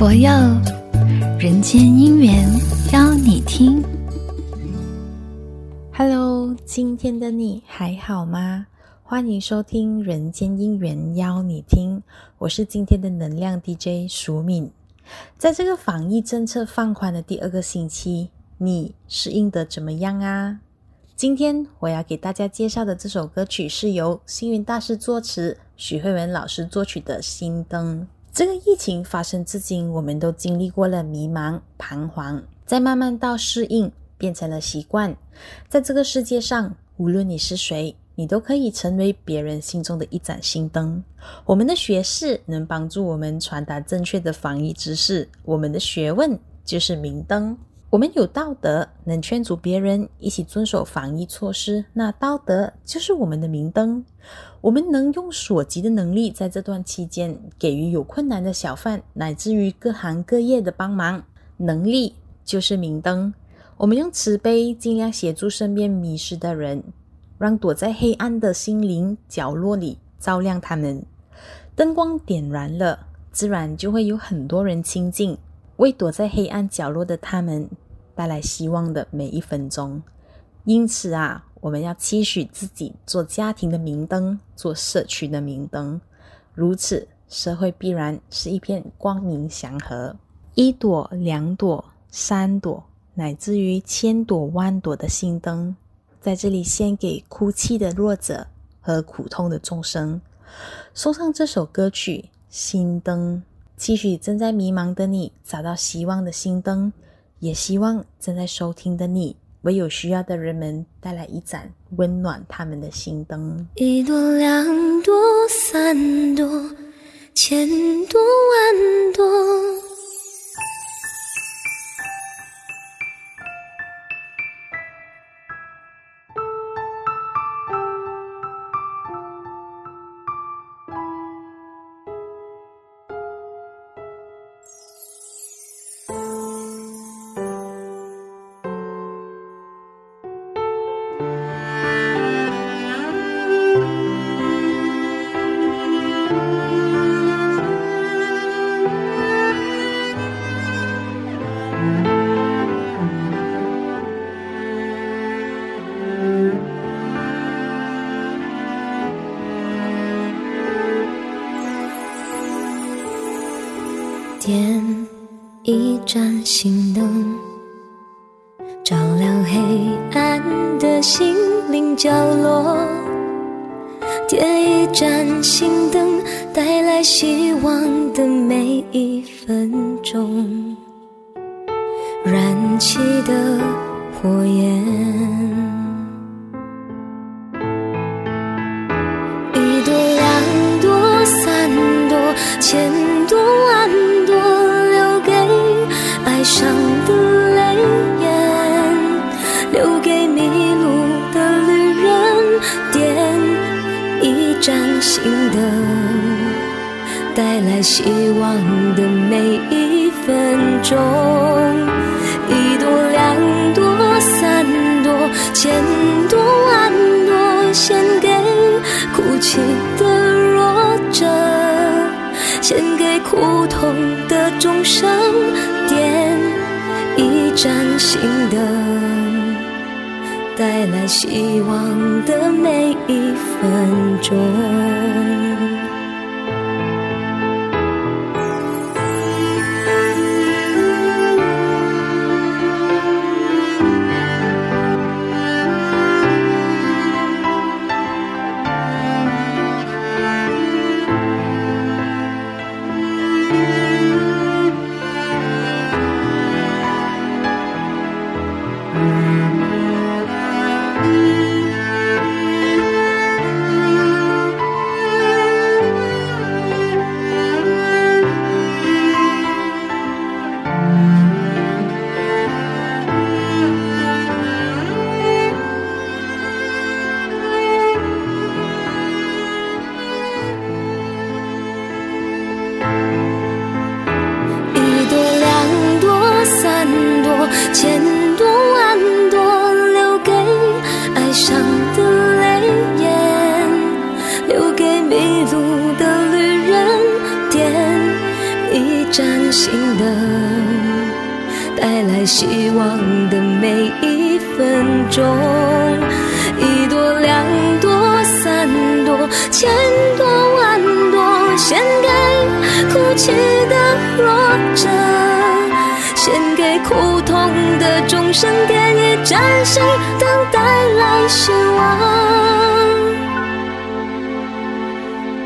佛佑人间姻缘，邀你听。Hello，今天的你还好吗？欢迎收听《人间姻缘邀你听》，我是今天的能量 DJ 淑敏。在这个防疫政策放宽的第二个星期，你适应得怎么样啊？今天我要给大家介绍的这首歌曲是由星云大师作词，许慧文老师作曲的《心灯》。这个疫情发生至今，我们都经历过了迷茫、彷徨，再慢慢到适应，变成了习惯。在这个世界上，无论你是谁，你都可以成为别人心中的一盏心灯。我们的学识能帮助我们传达正确的防疫知识，我们的学问就是明灯。我们有道德，能劝阻别人一起遵守防疫措施，那道德就是我们的明灯。我们能用所及的能力，在这段期间给予有困难的小贩，乃至于各行各业的帮忙，能力就是明灯。我们用慈悲，尽量协助身边迷失的人，让躲在黑暗的心灵角落里照亮他们。灯光点燃了，自然就会有很多人亲近。为躲在黑暗角落的他们带来希望的每一分钟。因此啊，我们要期许自己做家庭的明灯，做社区的明灯。如此，社会必然是一片光明祥和。一朵、两朵、三朵，乃至于千朵万朵的心灯，在这里献给哭泣的弱者和苦痛的众生。送上这首歌曲《心灯》。期许正在迷茫的你找到希望的心灯，也希望正在收听的你为有需要的人们带来一盏温暖他们的心灯。一朵，两朵，三朵，千朵点一盏心灯，照亮黑暗的心灵角落。点一盏心灯，带来希望的每一分钟。燃起的火焰。一朵、两朵、三朵、千伤的泪眼留给迷路的旅人点一盏心灯带来希望的每一分钟献给苦痛的众生，点一盏心灯。带来希望的每一分钟。崭新的，带来希望的每一分钟，一朵两朵三朵千朵万朵，献给哭泣的弱者，献给苦痛的众生，给你崭新的带来希望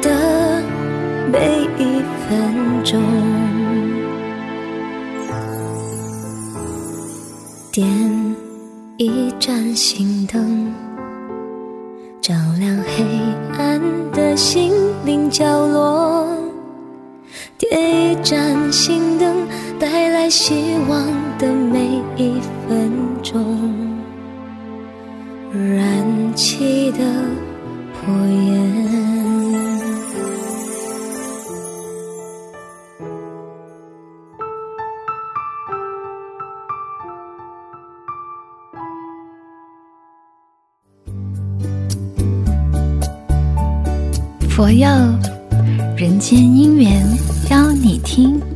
的每一分钟。点一盏心灯，照亮黑暗的心灵角落。点一盏心灯，带来希望的每一分钟。燃起的火焰。佛佑人间姻缘邀你听。